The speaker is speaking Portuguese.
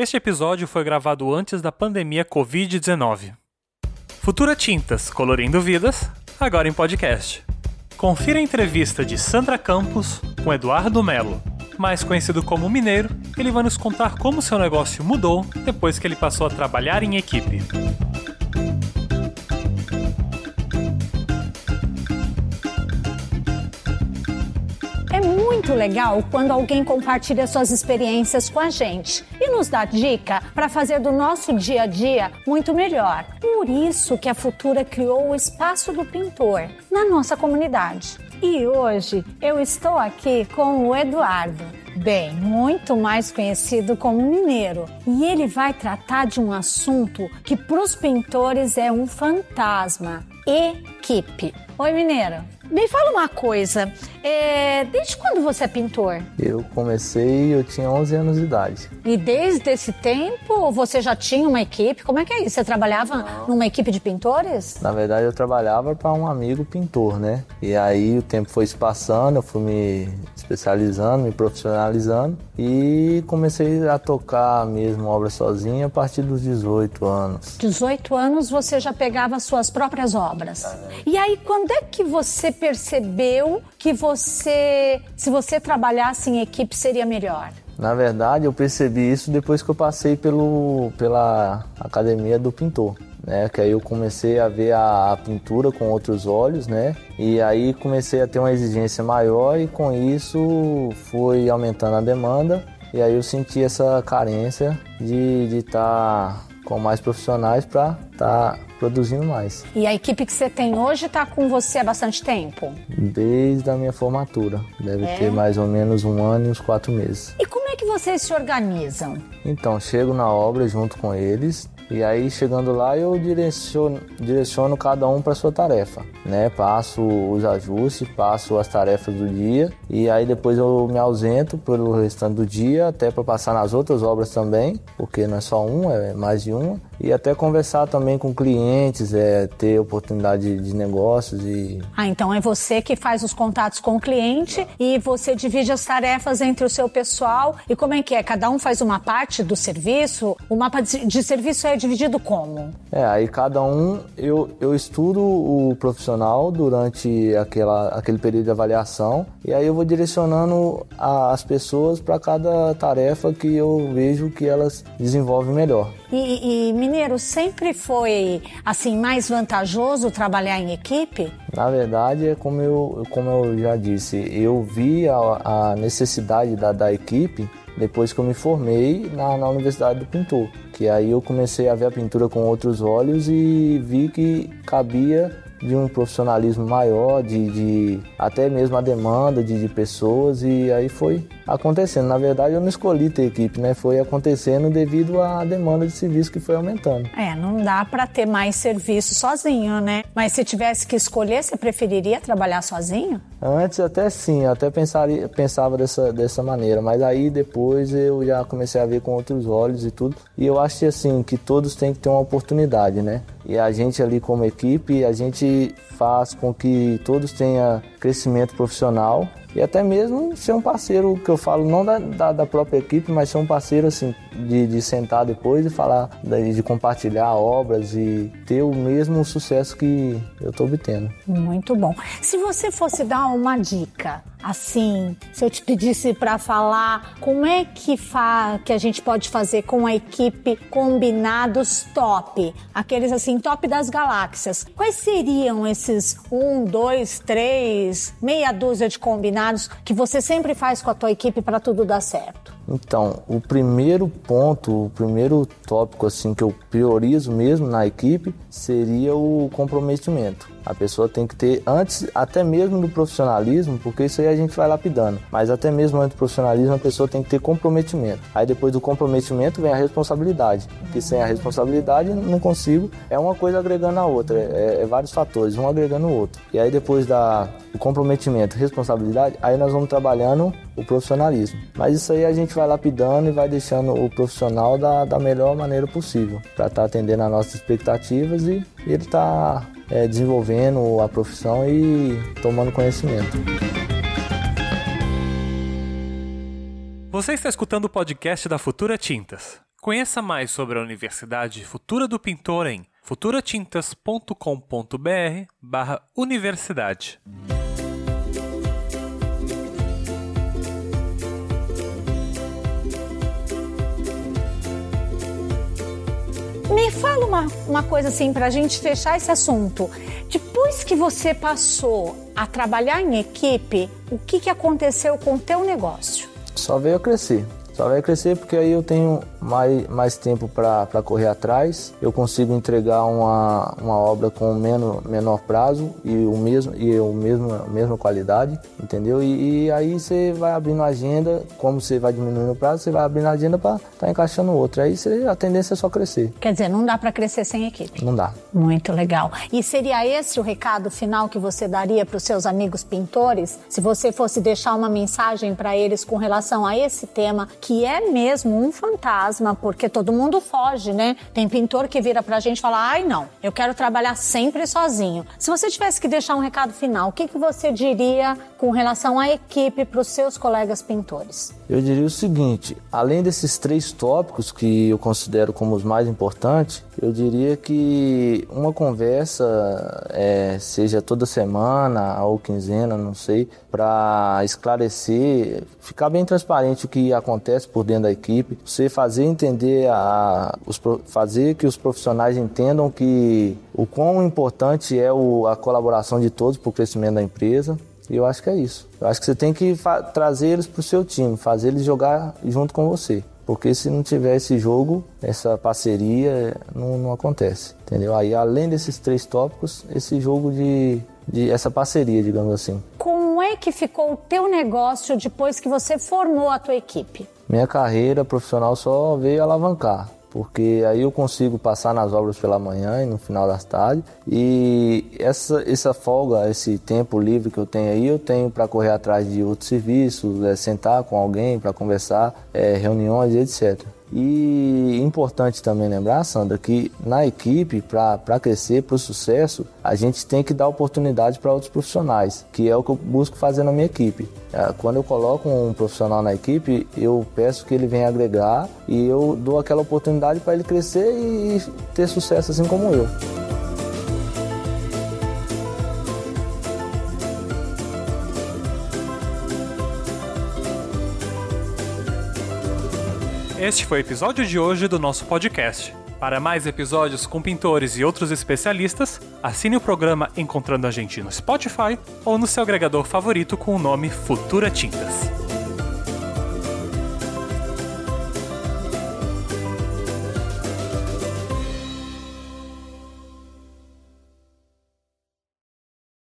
Este episódio foi gravado antes da pandemia Covid-19. Futura Tintas, colorindo vidas, agora em podcast. Confira a entrevista de Sandra Campos com Eduardo Melo, mais conhecido como Mineiro. Ele vai nos contar como seu negócio mudou depois que ele passou a trabalhar em equipe. Muito legal quando alguém compartilha suas experiências com a gente e nos dá dica para fazer do nosso dia a dia muito melhor. Por isso que a Futura criou o Espaço do Pintor na nossa comunidade. E hoje eu estou aqui com o Eduardo, bem, muito mais conhecido como Mineiro, e ele vai tratar de um assunto que para os pintores é um fantasma: equipe. Oi, Mineiro. Me fala uma coisa, é, desde quando você é pintor? Eu comecei, eu tinha 11 anos de idade. E desde esse tempo você já tinha uma equipe? Como é que é isso? Você trabalhava Não. numa equipe de pintores? Na verdade, eu trabalhava para um amigo pintor, né? E aí o tempo foi se passando, eu fui me especializando, me profissionalizando e comecei a tocar mesmo obra sozinha a partir dos 18 anos. 18 anos você já pegava suas próprias obras. Ah, né? E aí, quando é que você percebeu que você, se você trabalhasse em equipe, seria melhor? Na verdade, eu percebi isso depois que eu passei pelo, pela academia do pintor. Né, que aí eu comecei a ver a, a, pintura com outros olhos, né? E aí comecei a ter uma exigência maior e com isso foi aumentando a demanda e aí eu senti essa carência de estar tá com mais profissionais para estar tá produzindo mais. E a equipe que você tem hoje está com você há bastante tempo? Desde a minha formatura. Deve é? ter mais ou menos um ano e uns quatro meses. E como que vocês se organizam? Então, chego na obra junto com eles, e aí chegando lá eu direciono, direciono cada um para sua tarefa, né? Passo os ajustes, passo as tarefas do dia e aí depois eu me ausento pelo restante do dia até para passar nas outras obras também, porque não é só uma, é mais de uma e até conversar também com clientes, é, ter oportunidade de negócios e... Ah, então é você que faz os contatos com o cliente e você divide as tarefas entre o seu pessoal e como é que é? Cada um faz uma parte do serviço? O mapa de, serviço é dividido como? É, aí cada um, eu, eu estudo o profissional durante aquela, aquele período de avaliação e aí eu vou direcionando a, as pessoas para cada tarefa que eu vejo que elas desenvolvem melhor. E, e, Mineiro, sempre foi assim mais vantajoso trabalhar em equipe? Na verdade, é como eu, como eu já disse, eu vi a, a necessidade da, da equipe depois que eu me formei na, na Universidade do Pintor. Que aí eu comecei a ver a pintura com outros olhos e vi que cabia de um profissionalismo maior, de, de até mesmo a demanda de, de, pessoas e aí foi acontecendo. Na verdade, eu não escolhi ter equipe, né? Foi acontecendo devido à demanda de serviço que foi aumentando. É, não dá para ter mais serviço sozinho, né? Mas se tivesse que escolher, você preferiria trabalhar sozinho? Antes até sim, até pensaria, pensava dessa, dessa maneira, mas aí depois eu já comecei a ver com outros olhos e tudo. E eu acho assim que todos têm que ter uma oportunidade, né? E a gente ali como equipe, a gente faz com que todos tenham crescimento profissional e até mesmo ser um parceiro, que eu falo não da, da, da própria equipe, mas ser um parceiro assim, de, de sentar depois e falar, de, compartilhar obras e ter o mesmo sucesso que eu estou obtendo. Muito bom. Se você fosse dar uma dica, assim, se eu te pedisse para falar como é que, fa que a gente pode fazer com a equipe combinados top, aqueles assim, top das galáxias, quais seriam esses um, dois, três, meia dúzia de combinados que você sempre faz com a tua equipe para tudo dar certo? Então, o primeiro ponto, o primeiro tópico assim que eu priorizo mesmo na equipe seria o comprometimento. A pessoa tem que ter antes, até mesmo do profissionalismo, porque isso aí a gente vai lapidando, mas até mesmo antes do profissionalismo a pessoa tem que ter comprometimento. Aí depois do comprometimento vem a responsabilidade, que sem a responsabilidade não consigo, é uma coisa agregando a outra, é, é vários fatores, um agregando o outro. E aí depois da o comprometimento, responsabilidade, aí nós vamos trabalhando o profissionalismo. Mas isso aí a gente vai lapidando e vai deixando o profissional da, da melhor maneira possível, para estar tá atendendo às nossas expectativas e, e ele está é, desenvolvendo a profissão e tomando conhecimento. Você está escutando o podcast da Futura Tintas. Conheça mais sobre a Universidade Futura do Pintor em futuratintas.com.br barra universidade. Me fala uma, uma coisa assim para a gente fechar esse assunto. Depois que você passou a trabalhar em equipe, o que, que aconteceu com o teu negócio? Só veio a crescer. Só vai crescer porque aí eu tenho mais, mais tempo para correr atrás, eu consigo entregar uma, uma obra com menos, menor prazo e o mesmo e o mesmo a mesma qualidade, entendeu? E, e aí você vai abrindo a agenda, como você vai diminuindo o prazo, você vai abrindo a agenda para estar tá encaixando outro. Aí você, a tendência é só crescer. Quer dizer, não dá para crescer sem equipe. Não dá. Muito legal. E seria esse o recado final que você daria para os seus amigos pintores, se você fosse deixar uma mensagem para eles com relação a esse tema que é mesmo um fantasma, porque todo mundo foge, né? Tem pintor que vira pra gente e fala: ai, não, eu quero trabalhar sempre sozinho. Se você tivesse que deixar um recado final, o que, que você diria com relação à equipe para os seus colegas pintores? Eu diria o seguinte: além desses três tópicos que eu considero como os mais importantes, eu diria que uma conversa, é, seja toda semana ou quinzena, não sei, para esclarecer, ficar bem transparente o que acontece por dentro da equipe, você fazer entender a, os, fazer que os profissionais entendam que o quão importante é o, a colaboração de todos para o crescimento da empresa. E eu acho que é isso. Eu acho que você tem que trazer eles para o seu time, fazer eles jogar junto com você. Porque se não tiver esse jogo, essa parceria, não, não acontece. Entendeu? Aí, além desses três tópicos, esse jogo de, de essa parceria, digamos assim. Como é que ficou o teu negócio depois que você formou a tua equipe? Minha carreira profissional só veio alavancar porque aí eu consigo passar nas obras pela manhã e no final das tardes. E essa, essa folga, esse tempo livre que eu tenho aí, eu tenho para correr atrás de outros serviços, é, sentar com alguém para conversar, é, reuniões, etc. E importante também lembrar, Sandra, que na equipe, para crescer, para o sucesso, a gente tem que dar oportunidade para outros profissionais, que é o que eu busco fazer na minha equipe. É, quando eu coloco um profissional na equipe, eu peço que ele venha agregar e eu dou aquela oportunidade para ele crescer e ter sucesso assim como eu. Este foi o episódio de hoje do nosso podcast. Para mais episódios com pintores e outros especialistas, assine o programa Encontrando a Gente no Spotify ou no seu agregador favorito com o nome Futura Tintas.